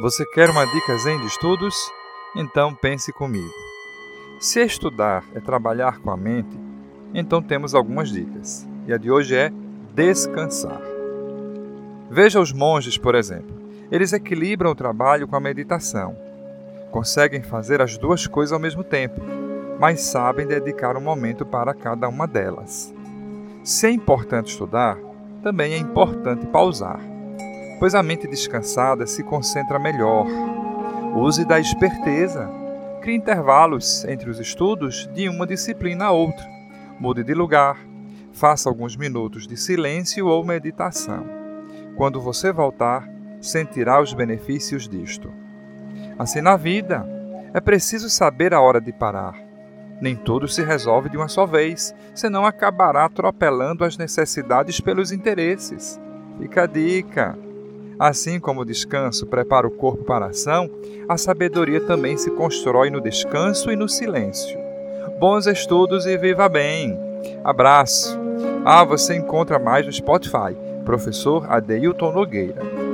Você quer uma dica zen de estudos? Então pense comigo. Se estudar é trabalhar com a mente, então temos algumas dicas. E a de hoje é descansar. Veja os monges, por exemplo. Eles equilibram o trabalho com a meditação. Conseguem fazer as duas coisas ao mesmo tempo, mas sabem dedicar um momento para cada uma delas. Se é importante estudar, também é importante pausar pois a mente descansada se concentra melhor. Use da esperteza. Crie intervalos entre os estudos de uma disciplina a outra. Mude de lugar. Faça alguns minutos de silêncio ou meditação. Quando você voltar, sentirá os benefícios disto. Assim na vida, é preciso saber a hora de parar. Nem tudo se resolve de uma só vez, senão acabará atropelando as necessidades pelos interesses. Fica a dica. Assim como o descanso prepara o corpo para a ação, a sabedoria também se constrói no descanso e no silêncio. Bons estudos e viva bem! Abraço! Ah, você encontra mais no Spotify. Professor Adeilton Nogueira.